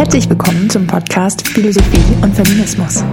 Herzlich willkommen zum Podcast Philosophie und Feminismus.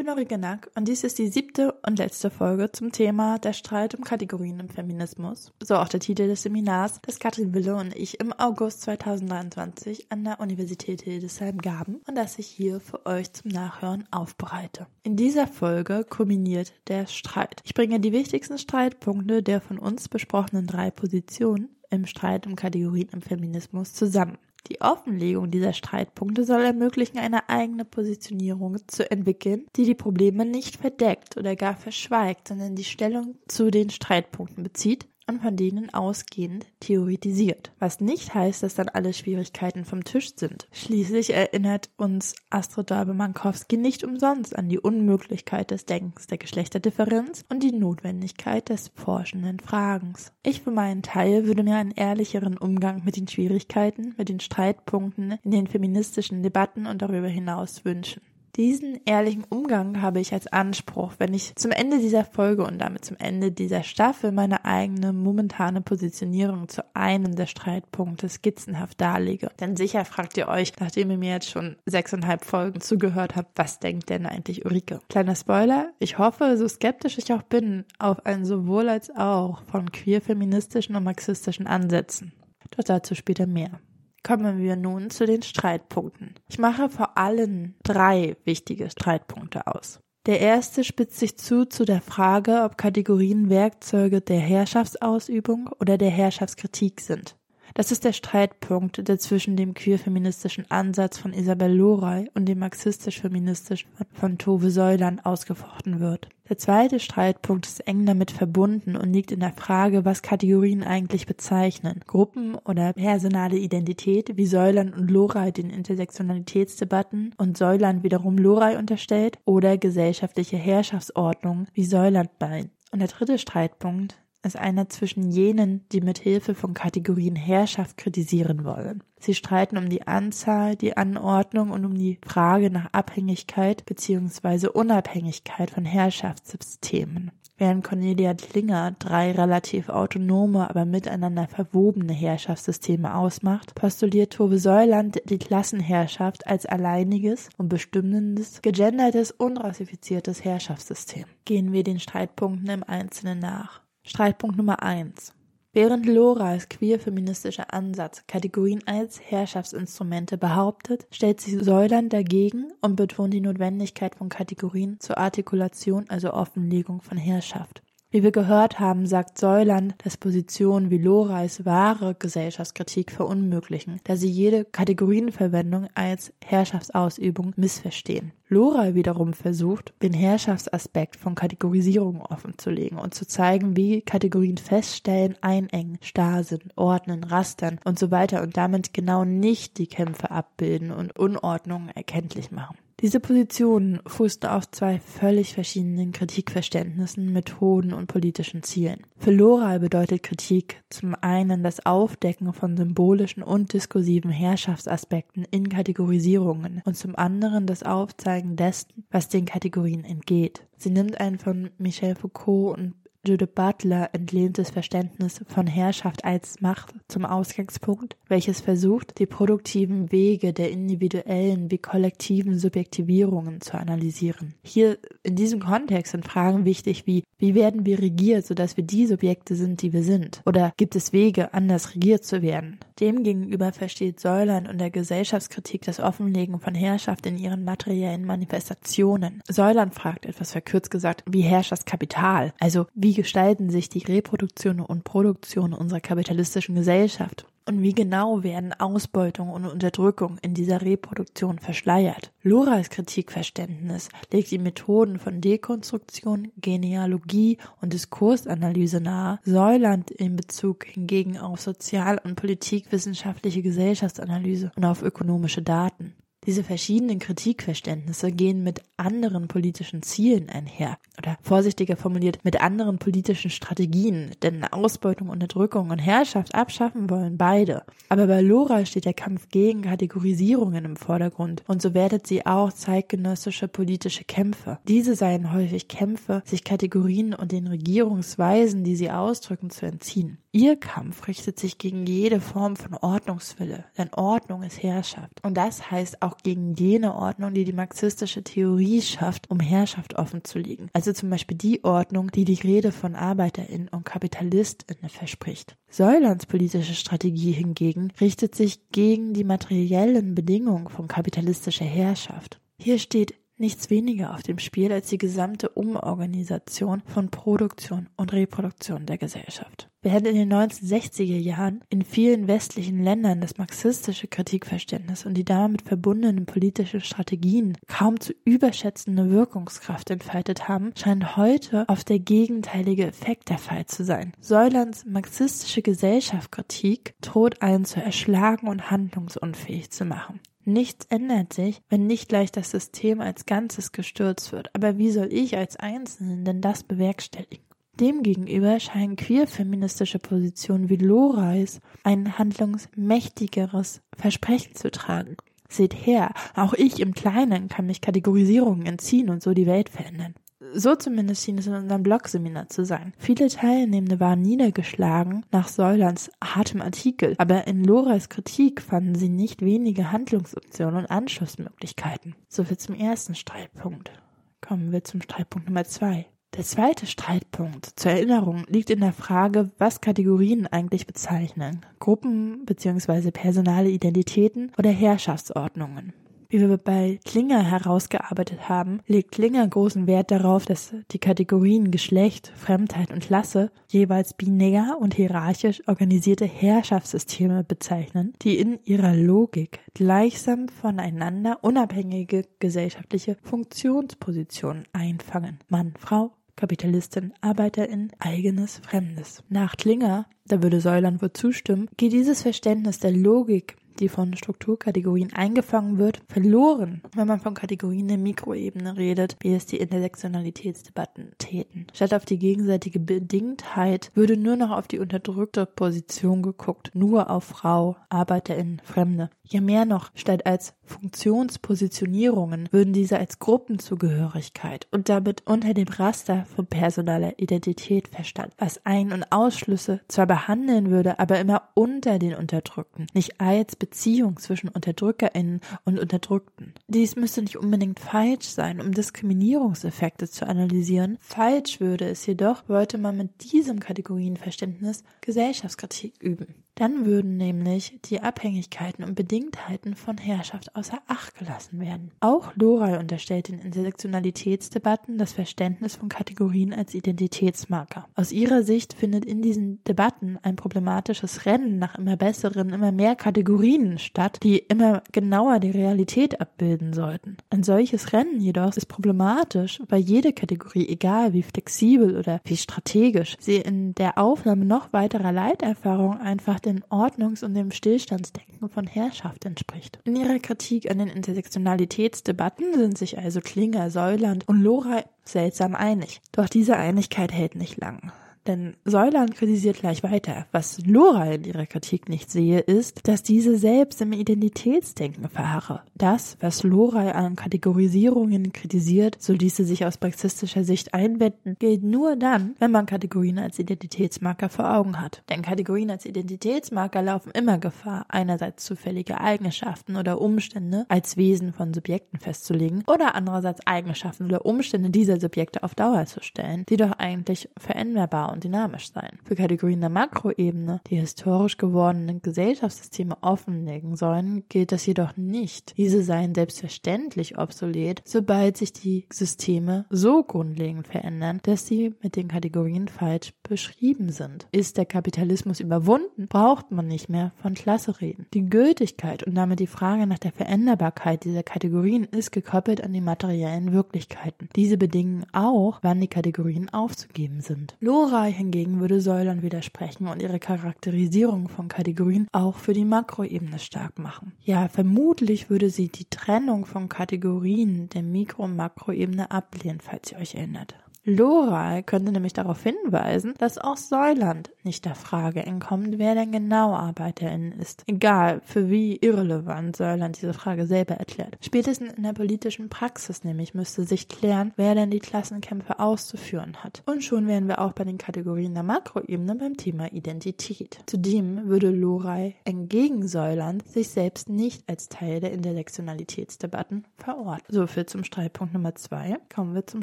Bin Ulrike Nack und dies ist die siebte und letzte Folge zum Thema der Streit um Kategorien im Feminismus. So auch der Titel des Seminars, das Katrin Wille und ich im August 2023 an der Universität Hildesheim gaben und das ich hier für euch zum Nachhören aufbereite. In dieser Folge kulminiert der Streit. Ich bringe die wichtigsten Streitpunkte der von uns besprochenen drei Positionen im Streit um Kategorien im Feminismus zusammen. Die Offenlegung dieser Streitpunkte soll ermöglichen, eine eigene Positionierung zu entwickeln, die die Probleme nicht verdeckt oder gar verschweigt, sondern die Stellung zu den Streitpunkten bezieht und von denen ausgehend theoretisiert. Was nicht heißt, dass dann alle Schwierigkeiten vom Tisch sind. Schließlich erinnert uns Astrid Darbe-Mankowski nicht umsonst an die Unmöglichkeit des Denkens der Geschlechterdifferenz und die Notwendigkeit des forschenden Fragens. Ich für meinen Teil würde mir einen ehrlicheren Umgang mit den Schwierigkeiten, mit den Streitpunkten in den feministischen Debatten und darüber hinaus wünschen. Diesen ehrlichen Umgang habe ich als Anspruch, wenn ich zum Ende dieser Folge und damit zum Ende dieser Staffel meine eigene momentane Positionierung zu einem der Streitpunkte skizzenhaft darlege. Denn sicher fragt ihr euch, nachdem ihr mir jetzt schon sechseinhalb Folgen zugehört habt, was denkt denn eigentlich Ulrike? Kleiner Spoiler, ich hoffe, so skeptisch ich auch bin, auf ein sowohl als auch von queer-feministischen und marxistischen Ansätzen. Doch dazu später mehr. Kommen wir nun zu den Streitpunkten. Ich mache vor allem drei wichtige Streitpunkte aus. Der erste spitzt sich zu zu der Frage, ob Kategorien Werkzeuge der Herrschaftsausübung oder der Herrschaftskritik sind. Das ist der Streitpunkt, der zwischen dem queer-feministischen Ansatz von Isabel Loray und dem marxistisch-feministischen von Tove Säuland ausgefochten wird. Der zweite Streitpunkt ist eng damit verbunden und liegt in der Frage, was Kategorien eigentlich bezeichnen. Gruppen oder personale Identität, wie Säuland und Loray den Intersektionalitätsdebatten und Säuland wiederum Loray unterstellt, oder gesellschaftliche Herrschaftsordnung, wie Säuland meint. Und der dritte Streitpunkt ist einer zwischen jenen, die mit Hilfe von Kategorien Herrschaft kritisieren wollen. Sie streiten um die Anzahl, die Anordnung und um die Frage nach Abhängigkeit bzw. Unabhängigkeit von Herrschaftssystemen. Während Cornelia Klinger drei relativ autonome, aber miteinander verwobene Herrschaftssysteme ausmacht, postuliert Tove Säuland die Klassenherrschaft als alleiniges und bestimmendes, gegendertes und rassifiziertes Herrschaftssystem. Gehen wir den Streitpunkten im Einzelnen nach. Streitpunkt Nummer eins: Während Loras queer-feministischer Ansatz Kategorien als Herrschaftsinstrumente behauptet, stellt sich Säuland dagegen und betont die Notwendigkeit von Kategorien zur Artikulation, also Offenlegung von Herrschaft. Wie wir gehört haben, sagt Säuland, dass Positionen wie Lorais wahre Gesellschaftskritik verunmöglichen, da sie jede Kategorienverwendung als Herrschaftsausübung missverstehen. Lora wiederum versucht, den Herrschaftsaspekt von Kategorisierung offenzulegen und zu zeigen, wie Kategorien feststellen, einengen, starr sind, ordnen, rastern und so weiter und damit genau nicht die Kämpfe abbilden und Unordnungen erkenntlich machen. Diese Positionen fußten auf zwei völlig verschiedenen Kritikverständnissen, Methoden und politischen Zielen. Für Lora bedeutet Kritik zum einen das Aufdecken von symbolischen und diskursiven Herrschaftsaspekten in Kategorisierungen und zum anderen das Aufzeigen dessen, was den Kategorien entgeht. Sie nimmt ein von Michel Foucault und Judith Butler entlehntes Verständnis von Herrschaft als Macht zum Ausgangspunkt, welches versucht, die produktiven Wege der individuellen wie kollektiven Subjektivierungen zu analysieren. Hier in diesem Kontext sind Fragen wichtig wie, wie werden wir regiert, sodass wir die Subjekte sind, die wir sind? Oder gibt es Wege, anders regiert zu werden? Demgegenüber versteht Säuland und der Gesellschaftskritik das Offenlegen von Herrschaft in ihren materiellen Manifestationen. Säuland fragt etwas verkürzt gesagt, wie herrscht das Kapital? Also wie gestalten sich die Reproduktion und Produktion unserer kapitalistischen Gesellschaft? Und wie genau werden Ausbeutung und Unterdrückung in dieser Reproduktion verschleiert? Loras Kritikverständnis legt die Methoden von Dekonstruktion, Genealogie und Diskursanalyse nahe, Säuland in Bezug hingegen auf sozial- und politikwissenschaftliche Gesellschaftsanalyse und auf ökonomische Daten. Diese verschiedenen Kritikverständnisse gehen mit anderen politischen Zielen einher oder vorsichtiger formuliert mit anderen politischen Strategien, denn Ausbeutung, Unterdrückung und Herrschaft abschaffen wollen beide. Aber bei Lora steht der Kampf gegen Kategorisierungen im Vordergrund und so wertet sie auch zeitgenössische politische Kämpfe. Diese seien häufig Kämpfe, sich Kategorien und den Regierungsweisen, die sie ausdrücken, zu entziehen. Ihr Kampf richtet sich gegen jede Form von Ordnungswille, denn Ordnung ist Herrschaft. Und das heißt auch gegen jene Ordnung, die die marxistische Theorie schafft, um Herrschaft offenzulegen. Also zum Beispiel die Ordnung, die die Rede von ArbeiterInnen und KapitalistInnen verspricht. Säulands politische Strategie hingegen richtet sich gegen die materiellen Bedingungen von kapitalistischer Herrschaft. Hier steht nichts weniger auf dem Spiel als die gesamte Umorganisation von Produktion und Reproduktion der Gesellschaft. Während in den 1960er Jahren in vielen westlichen Ländern das marxistische Kritikverständnis und die damit verbundenen politischen Strategien kaum zu überschätzende Wirkungskraft entfaltet haben, scheint heute auf der gegenteilige Effekt der Fall zu sein. Säulands marxistische Gesellschaftskritik droht einen zu erschlagen und handlungsunfähig zu machen. Nichts ändert sich, wenn nicht gleich das System als Ganzes gestürzt wird. Aber wie soll ich als Einzelnen denn das bewerkstelligen? Demgegenüber scheinen queer-feministische Positionen wie Lorais ein handlungsmächtigeres Versprechen zu tragen. Seht her, auch ich im Kleinen kann mich Kategorisierungen entziehen und so die Welt verändern. So zumindest schien es in unserem Blogseminar zu sein. Viele Teilnehmende waren niedergeschlagen nach Säulands hartem Artikel, aber in Loras Kritik fanden sie nicht wenige Handlungsoptionen und Anschlussmöglichkeiten. Soviel zum ersten Streitpunkt. Kommen wir zum Streitpunkt Nummer zwei. Der zweite Streitpunkt zur Erinnerung liegt in der Frage, was Kategorien eigentlich bezeichnen. Gruppen bzw. personale Identitäten oder Herrschaftsordnungen. Wie wir bei Klinger herausgearbeitet haben, legt Klinger großen Wert darauf, dass die Kategorien Geschlecht, Fremdheit und Klasse jeweils binär und hierarchisch organisierte Herrschaftssysteme bezeichnen, die in ihrer Logik gleichsam voneinander unabhängige gesellschaftliche Funktionspositionen einfangen. Mann, Frau, Kapitalistin, Arbeiterin, eigenes, Fremdes. Nach Klinger, da würde Säuland wohl zustimmen, geht dieses Verständnis der Logik die von Strukturkategorien eingefangen wird, verloren, wenn man von Kategorien der Mikroebene redet, wie es die Intersektionalitätsdebatten täten. Statt auf die gegenseitige Bedingtheit würde nur noch auf die unterdrückte Position geguckt, nur auf Frau, Arbeiterin, Fremde. Ja mehr noch, statt als Funktionspositionierungen würden diese als Gruppenzugehörigkeit und damit unter dem Raster von personaler Identität verstanden, was Ein- und Ausschlüsse zwar behandeln würde, aber immer unter den Unterdrückten, nicht als Beziehung zwischen UnterdrückerInnen und Unterdrückten. Dies müsste nicht unbedingt falsch sein, um Diskriminierungseffekte zu analysieren. Falsch würde es jedoch, wollte man mit diesem Kategorienverständnis Gesellschaftskritik üben. Dann würden nämlich die Abhängigkeiten und Bedingtheiten von Herrschaft außer Acht gelassen werden. Auch Loray unterstellt in Intersektionalitätsdebatten das Verständnis von Kategorien als Identitätsmarker. Aus ihrer Sicht findet in diesen Debatten ein problematisches Rennen nach immer besseren, immer mehr Kategorien statt, die immer genauer die Realität abbilden sollten. Ein solches Rennen jedoch ist problematisch, weil jede Kategorie, egal wie flexibel oder wie strategisch, sie in der Aufnahme noch weiterer Leiterfahrung einfach den Ordnungs- und dem Stillstandsdenken von Herrschaft entspricht. In ihrer Kritik an den Intersektionalitätsdebatten sind sich also Klinger, Säuland und Lora seltsam einig. Doch diese Einigkeit hält nicht lang. Denn Säuland kritisiert gleich weiter. Was Lora in ihrer Kritik nicht sehe, ist, dass diese selbst im Identitätsdenken verharre. Das, was Lora an Kategorisierungen kritisiert, so ließe sich aus marxistischer Sicht einwenden, gilt nur dann, wenn man Kategorien als Identitätsmarker vor Augen hat. Denn Kategorien als Identitätsmarker laufen immer Gefahr, einerseits zufällige Eigenschaften oder Umstände als Wesen von Subjekten festzulegen oder andererseits Eigenschaften oder Umstände dieser Subjekte auf Dauer zu stellen, die doch eigentlich veränderbar und dynamisch sein. Für Kategorien der Makroebene, die historisch gewordenen Gesellschaftssysteme offenlegen sollen, gilt das jedoch nicht. Diese seien selbstverständlich obsolet, sobald sich die Systeme so grundlegend verändern, dass sie mit den Kategorien falsch beschrieben sind. Ist der Kapitalismus überwunden, braucht man nicht mehr von Klasse reden. Die Gültigkeit und damit die Frage nach der Veränderbarkeit dieser Kategorien ist gekoppelt an die materiellen Wirklichkeiten. Diese bedingen auch, wann die Kategorien aufzugeben sind. Lora Lorei hingegen würde Säulern widersprechen und ihre Charakterisierung von Kategorien auch für die Makroebene stark machen. Ja, vermutlich würde sie die Trennung von Kategorien der Mikro- und Makroebene ablehnen, falls ihr euch erinnert. Lorei könnte nämlich darauf hinweisen, dass auch Säuland nicht der Frage entkommt, wer denn genau ArbeiterInnen ist. Egal, für wie irrelevant Säuland diese Frage selber erklärt. Spätestens in der politischen Praxis nämlich müsste sich klären, wer denn die Klassenkämpfe auszuführen hat. Und schon wären wir auch bei den Kategorien der Makroebene beim Thema Identität. Zudem würde Lorei entgegen Säuland sich selbst nicht als Teil der Intersektionalitätsdebatten verorten. So viel zum Streitpunkt Nummer zwei. Kommen wir zum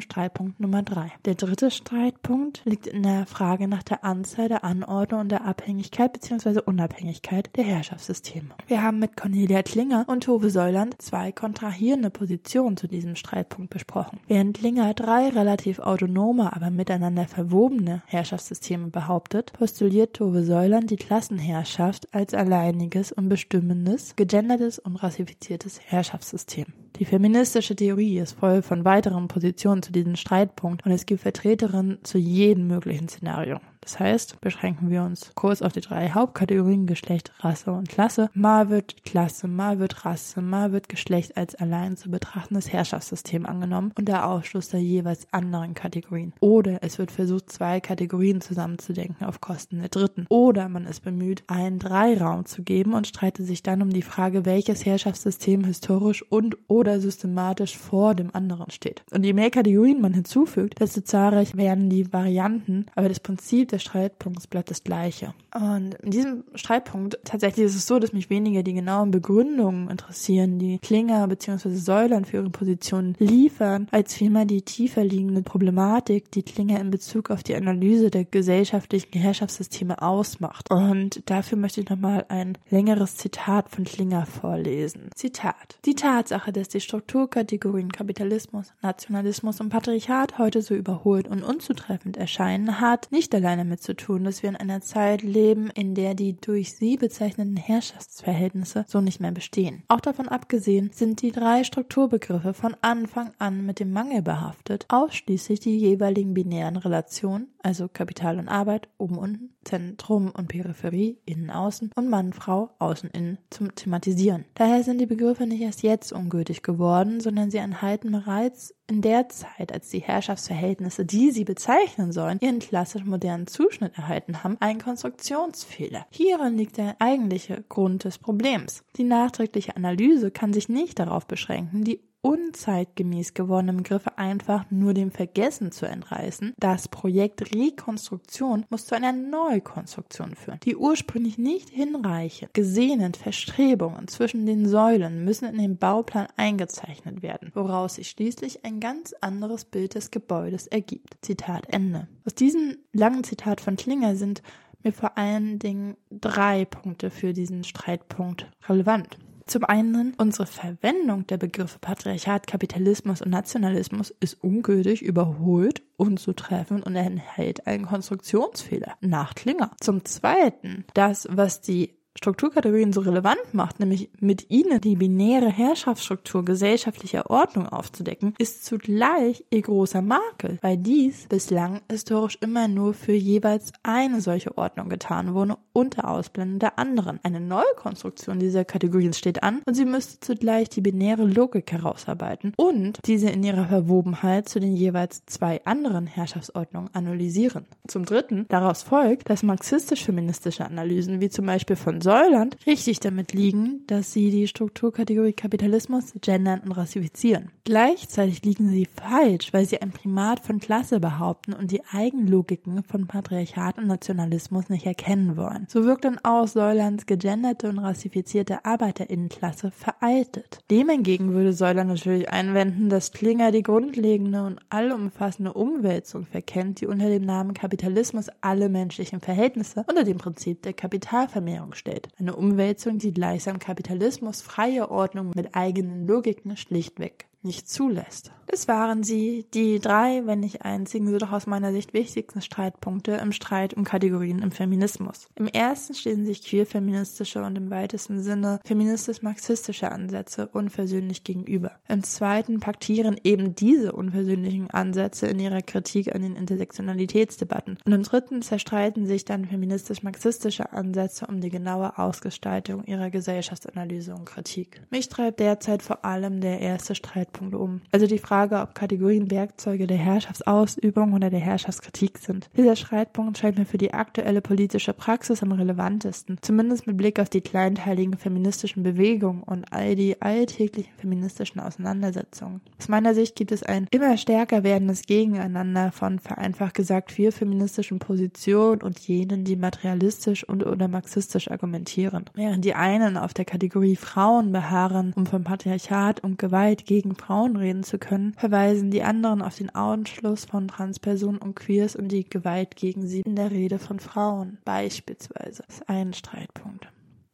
Streitpunkt Nummer drei. Der dritte Streitpunkt liegt in der Frage nach der Anzahl der Anordnung und der Abhängigkeit bzw. Unabhängigkeit der Herrschaftssysteme. Wir haben mit Cornelia Klinger und Tove Säuland zwei kontrahierende Positionen zu diesem Streitpunkt besprochen. Während Klinger drei relativ autonome, aber miteinander verwobene Herrschaftssysteme behauptet, postuliert Tove Säuland die Klassenherrschaft als alleiniges und bestimmendes, gegendertes und rassifiziertes Herrschaftssystem. Die feministische Theorie ist voll von weiteren Positionen zu diesem Streitpunkt und es gibt Vertreterinnen zu jedem möglichen Szenario. Das heißt, beschränken wir uns kurz auf die drei Hauptkategorien Geschlecht, Rasse und Klasse. Mal wird Klasse, mal wird Rasse, mal wird Geschlecht als allein zu betrachtendes Herrschaftssystem angenommen und der Ausschluss der jeweils anderen Kategorien. Oder es wird versucht, zwei Kategorien zusammenzudenken auf Kosten der dritten. Oder man ist bemüht, einen Dreiraum zu geben und streitet sich dann um die Frage, welches Herrschaftssystem historisch und oder systematisch vor dem anderen steht. Und je mehr Kategorien man hinzufügt, desto zahlreich werden die Varianten, aber das Prinzip der der Streitpunkt bleibt das gleiche. Und in diesem Streitpunkt tatsächlich ist es so, dass mich weniger die genauen Begründungen interessieren, die Klinger bzw. Säulern für ihre Position liefern, als vielmehr die tiefer liegende Problematik, die Klinger in Bezug auf die Analyse der gesellschaftlichen Herrschaftssysteme ausmacht. Und dafür möchte ich nochmal ein längeres Zitat von Klinger vorlesen. Zitat. Die Tatsache, dass die Strukturkategorien Kapitalismus, Nationalismus und Patriarchat heute so überholt und unzutreffend erscheinen, hat nicht alleine damit zu tun, dass wir in einer Zeit leben, in der die durch sie bezeichneten Herrschaftsverhältnisse so nicht mehr bestehen. Auch davon abgesehen sind die drei Strukturbegriffe von Anfang an mit dem Mangel behaftet, ausschließlich die jeweiligen binären Relationen, also Kapital und Arbeit, oben unten, Zentrum und Peripherie, innen außen und Mann, Frau, außen innen zum Thematisieren. Daher sind die Begriffe nicht erst jetzt ungültig geworden, sondern sie enthalten bereits in der Zeit, als die Herrschaftsverhältnisse, die sie bezeichnen sollen, ihren klassisch modernen Zuschnitt erhalten haben, einen Konstruktionsfehler. Hierin liegt der eigentliche Grund des Problems. Die nachträgliche Analyse kann sich nicht darauf beschränken, die unzeitgemäß gewordenen Begriffe einfach nur dem Vergessen zu entreißen. Das Projekt Rekonstruktion muss zu einer Neukonstruktion führen, die ursprünglich nicht hinreichend gesehenen Verstrebungen zwischen den Säulen müssen in den Bauplan eingezeichnet werden, woraus sich schließlich ein ganz anderes Bild des Gebäudes ergibt. Zitat Ende. Aus diesem langen Zitat von Klinger sind mir vor allen Dingen drei Punkte für diesen Streitpunkt relevant. Zum einen, unsere Verwendung der Begriffe Patriarchat, Kapitalismus und Nationalismus ist ungültig, überholt, unzutreffend und enthält einen Konstruktionsfehler nach Klinger. Zum zweiten, das, was die Strukturkategorien so relevant macht, nämlich mit ihnen die binäre Herrschaftsstruktur gesellschaftlicher Ordnung aufzudecken, ist zugleich ihr großer Makel, weil dies bislang historisch immer nur für jeweils eine solche Ordnung getan wurde, unter Ausblenden der anderen. Eine neue Konstruktion dieser Kategorien steht an und sie müsste zugleich die binäre Logik herausarbeiten und diese in ihrer Verwobenheit zu den jeweils zwei anderen Herrschaftsordnungen analysieren. Zum Dritten, daraus folgt, dass marxistisch-feministische Analysen wie zum Beispiel von Säuland richtig damit liegen, dass sie die Strukturkategorie Kapitalismus gendern und rassifizieren. Gleichzeitig liegen sie falsch, weil sie ein Primat von Klasse behaupten und die Eigenlogiken von Patriarchat und Nationalismus nicht erkennen wollen. So wirkt dann auch Säulands gegenderte und rassifizierte Arbeiterinnenklasse veraltet. Dem hingegen würde Säuland natürlich einwenden, dass Klinger die grundlegende und allumfassende Umwälzung verkennt, die unter dem Namen Kapitalismus alle menschlichen Verhältnisse unter dem Prinzip der Kapitalvermehrung stellt darstellt. Eine Umwälzung, die gleichsam Kapitalismus freie Ordnung mit eigenen Logiken schlichtweg nicht zulässt. Es waren sie, die drei, wenn nicht einzigen, so doch aus meiner Sicht wichtigsten Streitpunkte im Streit um Kategorien im Feminismus. Im ersten stehen sich queer-feministische und im weitesten Sinne feministisch-marxistische Ansätze unversöhnlich gegenüber. Im zweiten paktieren eben diese unversöhnlichen Ansätze in ihrer Kritik an den Intersektionalitätsdebatten. Und im dritten zerstreiten sich dann feministisch-marxistische Ansätze um die genaue Ausgestaltung ihrer Gesellschaftsanalyse und Kritik. Mich treibt derzeit vor allem der erste Streitpunkt um, also die Frage, ob Kategorien Werkzeuge der Herrschaftsausübung oder der Herrschaftskritik sind. Dieser Streitpunkt scheint mir für die aktuelle politische Praxis am relevantesten, zumindest mit Blick auf die kleinteiligen feministischen Bewegungen und all die alltäglichen feministischen Auseinandersetzungen. Aus meiner Sicht gibt es ein immer stärker werdendes Gegeneinander von vereinfacht gesagt vier feministischen Positionen und jenen, die materialistisch und oder marxistisch argumentieren. Während die einen auf der Kategorie Frauen beharren, um vom Patriarchat und Gewalt gegen Frauen reden zu können, verweisen die anderen auf den Ausschluss von Transpersonen und Queers und die Gewalt gegen sie in der Rede von Frauen beispielsweise. Das ist ein Streitpunkt.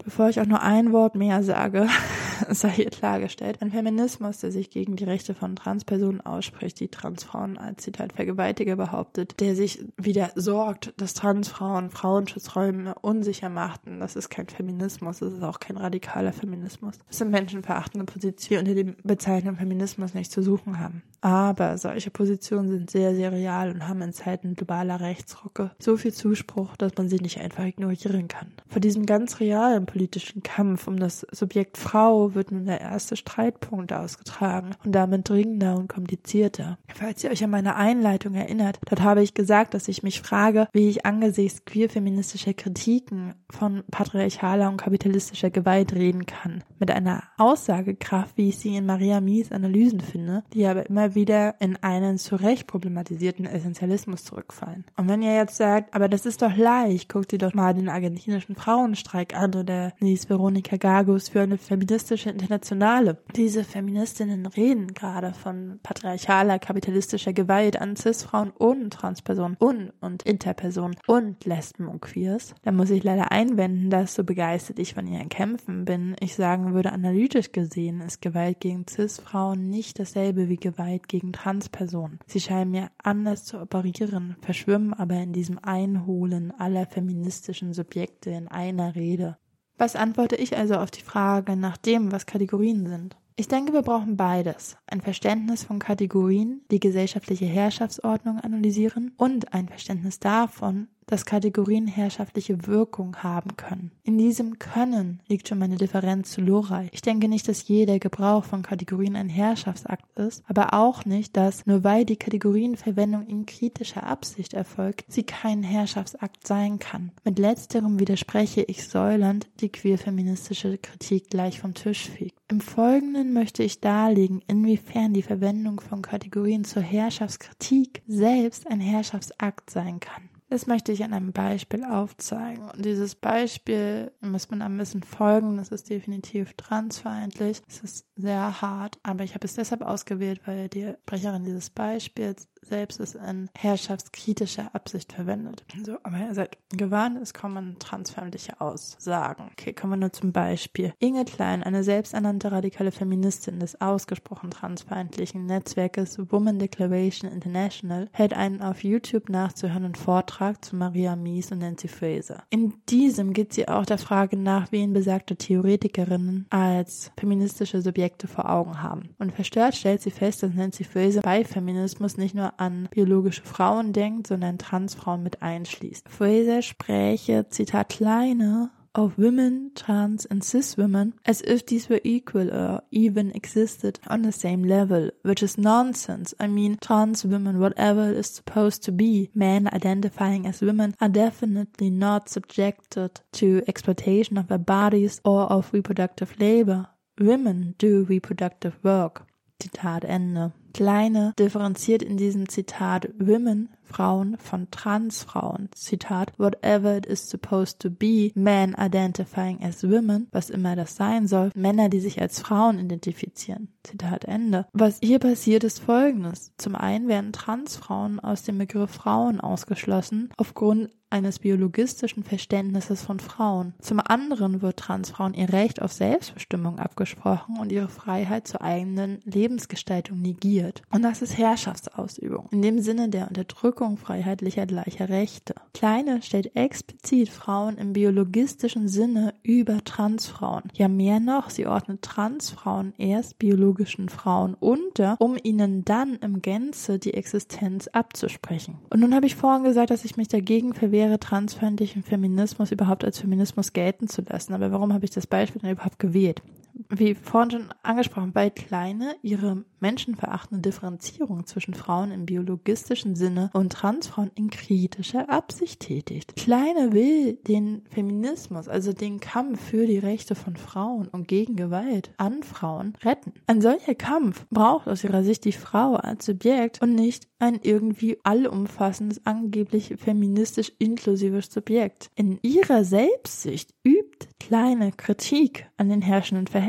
Bevor ich auch nur ein Wort mehr sage, sei hier klargestellt, ein Feminismus, der sich gegen die Rechte von Transpersonen ausspricht, die Transfrauen als Zitat Vergewaltiger behauptet, der sich wieder sorgt, dass Transfrauen Frauenschutzräume unsicher machten, das ist kein Feminismus, das ist auch kein radikaler Feminismus. Das sind menschenverachtende Positionen, die die Bezeichnung Feminismus nicht zu suchen haben. Aber solche Positionen sind sehr, sehr real und haben in Zeiten globaler Rechtsrucke so viel Zuspruch, dass man sie nicht einfach ignorieren kann. Vor diesem ganz realen politischen Kampf um das Subjekt Frau wird nun der erste Streitpunkt ausgetragen und damit dringender und komplizierter. Falls ihr euch an meine Einleitung erinnert, dort habe ich gesagt, dass ich mich frage, wie ich angesichts queer-feministischer Kritiken von patriarchaler und kapitalistischer Gewalt reden kann. Mit einer Aussagekraft, wie ich sie in Maria Mies Analysen finde, die aber immer wieder in einen zu Recht problematisierten Essentialismus zurückfallen. Und wenn ihr jetzt sagt, aber das ist doch leicht, guckt sie doch mal den argentinischen Frauenstreik an oder ließ Veronika Gagus für eine feministische Internationale. Diese Feministinnen reden gerade von patriarchaler, kapitalistischer Gewalt an Cis-Frauen und Transpersonen und, und Interpersonen und Lesben und Queers. Da muss ich leider einwenden, dass so begeistert ich von ihren Kämpfen bin, ich sagen würde, analytisch gesehen ist Gewalt gegen Cis-Frauen nicht dasselbe wie Gewalt gegen Transpersonen. Sie scheinen mir anders zu operieren, verschwimmen aber in diesem Einholen aller feministischen Subjekte in einer Rede. Was antworte ich also auf die Frage nach dem, was Kategorien sind? Ich denke, wir brauchen beides. Ein Verständnis von Kategorien, die gesellschaftliche Herrschaftsordnung analysieren und ein Verständnis davon, dass Kategorien herrschaftliche Wirkung haben können. In diesem Können liegt schon meine Differenz zu Lorei. Ich denke nicht, dass jeder Gebrauch von Kategorien ein Herrschaftsakt ist, aber auch nicht, dass nur weil die Kategorienverwendung in kritischer Absicht erfolgt, sie kein Herrschaftsakt sein kann. Mit letzterem widerspreche ich Säuland, die queer-feministische Kritik gleich vom Tisch fegt. Im Folgenden möchte ich darlegen, inwiefern die Verwendung von Kategorien zur Herrschaftskritik selbst ein Herrschaftsakt sein kann. Das möchte ich an einem Beispiel aufzeigen. Und dieses Beispiel muss man ein bisschen folgen. Das ist definitiv transfeindlich. Es ist sehr hart, aber ich habe es deshalb ausgewählt, weil die Sprecherin dieses Beispiels selbst es in herrschaftskritischer Absicht verwendet. So, aber ihr seid gewarnt, es kommen transfeindliche Aussagen. Okay, kommen wir nur zum Beispiel. Inge Klein, eine selbsternannte radikale Feministin des ausgesprochen transfeindlichen Netzwerkes Woman Declaration International, hält einen auf YouTube nachzuhörenden Vortrag zu Maria Mies und Nancy Fraser. In diesem geht sie auch der Frage nach, wen besagte Theoretikerinnen als feministische Subjekte vor Augen haben. Und verstört stellt sie fest, dass Nancy Fraser bei Feminismus nicht nur an biologische Frauen denkt, sondern Transfrauen mit einschließt. Fraser spräche, Zitat, kleine of women, trans and cis women as if these were equal or even existed on the same level, which is nonsense. I mean, trans women, whatever it is supposed to be, men identifying as women are definitely not subjected to exploitation of their bodies or of reproductive labor. Women do reproductive work. Zitat Ende. Kleine differenziert in diesem Zitat Women Frauen von Transfrauen. Zitat, whatever it is supposed to be, men identifying as women, was immer das sein soll, Männer, die sich als Frauen identifizieren. Zitat Ende. Was hier passiert ist folgendes. Zum einen werden Transfrauen aus dem Begriff Frauen ausgeschlossen aufgrund eines biologistischen Verständnisses von Frauen. Zum anderen wird Transfrauen ihr Recht auf Selbstbestimmung abgesprochen und ihre Freiheit zur eigenen Lebensgestaltung negiert. Und das ist Herrschaftsausübung. In dem Sinne der Unterdrückung freiheitlicher gleicher Rechte. Kleine stellt explizit Frauen im biologistischen Sinne über Transfrauen. Ja, mehr noch, sie ordnet Transfrauen erst biologischen Frauen unter, um ihnen dann im Gänze die Existenz abzusprechen. Und nun habe ich vorhin gesagt, dass ich mich dagegen verwehre, transfeindlichen Feminismus überhaupt als Feminismus gelten zu lassen. Aber warum habe ich das Beispiel denn überhaupt gewählt? Wie vorhin schon angesprochen, weil Kleine ihre menschenverachtende Differenzierung zwischen Frauen im biologistischen Sinne und Transfrauen in kritischer Absicht tätigt. Kleine will den Feminismus, also den Kampf für die Rechte von Frauen und gegen Gewalt an Frauen retten. Ein solcher Kampf braucht aus ihrer Sicht die Frau als Subjekt und nicht ein irgendwie allumfassendes, angeblich feministisch inklusives Subjekt. In ihrer Selbstsicht übt Kleine Kritik an den herrschenden Verhältnissen.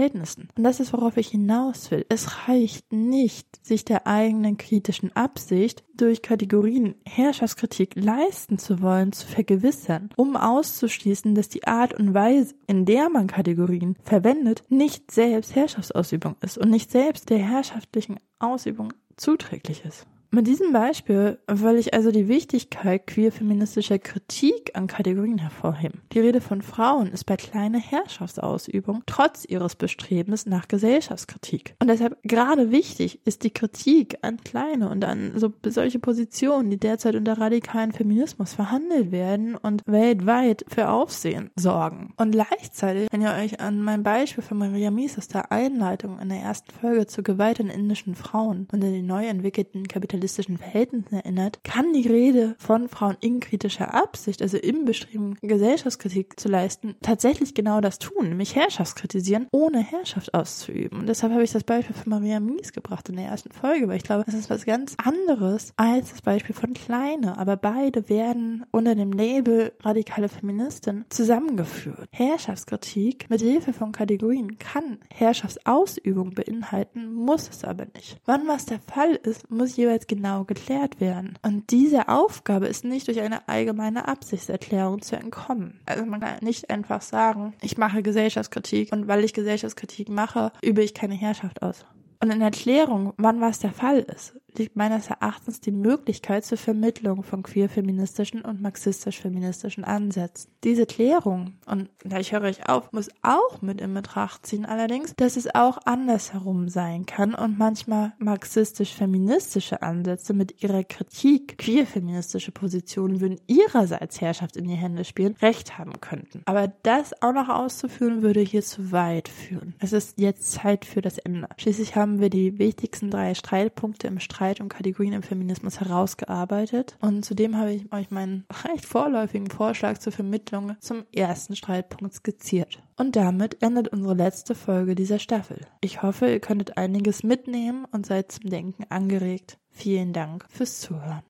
Und das ist, worauf ich hinaus will. Es reicht nicht, sich der eigenen kritischen Absicht durch Kategorien Herrschaftskritik leisten zu wollen, zu vergewissern, um auszuschließen, dass die Art und Weise, in der man Kategorien verwendet, nicht selbst Herrschaftsausübung ist und nicht selbst der herrschaftlichen Ausübung zuträglich ist. Mit diesem Beispiel will ich also die Wichtigkeit queer-feministischer Kritik an Kategorien hervorheben. Die Rede von Frauen ist bei kleiner Herrschaftsausübung trotz ihres Bestrebens nach Gesellschaftskritik. Und deshalb gerade wichtig ist die Kritik an kleine und an so solche Positionen, die derzeit unter radikalen Feminismus verhandelt werden und weltweit für Aufsehen sorgen. Und gleichzeitig, wenn ihr euch an mein Beispiel von Maria Mies aus der Einleitung in der ersten Folge zur Gewalt an indischen Frauen unter den neu entwickelten kapitalistischen kapitalistischen Verhältnissen erinnert, kann die Rede von Frauen in kritischer Absicht, also im Bestreben, Gesellschaftskritik zu leisten, tatsächlich genau das tun, nämlich Herrschaft kritisieren, ohne Herrschaft auszuüben. Und deshalb habe ich das Beispiel von Maria Mies gebracht in der ersten Folge, weil ich glaube, das ist was ganz anderes als das Beispiel von Kleine. Aber beide werden unter dem Label radikale Feministin zusammengeführt. Herrschaftskritik mit Hilfe von Kategorien kann Herrschaftsausübung beinhalten, muss es aber nicht. Wann was der Fall ist, muss jeweils genau geklärt werden. Und diese Aufgabe ist nicht durch eine allgemeine Absichtserklärung zu entkommen. Also man kann nicht einfach sagen, ich mache Gesellschaftskritik und weil ich Gesellschaftskritik mache, übe ich keine Herrschaft aus. Und in Erklärung, wann was der Fall ist, liegt meines Erachtens die Möglichkeit zur Vermittlung von queer-feministischen und marxistisch-feministischen Ansätzen. Diese Klärung, und da ich höre euch auf, muss auch mit in Betracht ziehen allerdings, dass es auch andersherum sein kann und manchmal marxistisch-feministische Ansätze mit ihrer Kritik queer-feministische Positionen würden ihrerseits Herrschaft in die Hände spielen, recht haben könnten. Aber das auch noch auszuführen, würde hier zu weit führen. Es ist jetzt Zeit für das Ende. Schließlich haben wir die wichtigsten drei Streitpunkte im Streit Streit um Kategorien im Feminismus herausgearbeitet. Und zudem habe ich euch meinen recht vorläufigen Vorschlag zur Vermittlung zum ersten Streitpunkt skizziert. Und damit endet unsere letzte Folge dieser Staffel. Ich hoffe, ihr könntet einiges mitnehmen und seid zum Denken angeregt. Vielen Dank fürs Zuhören.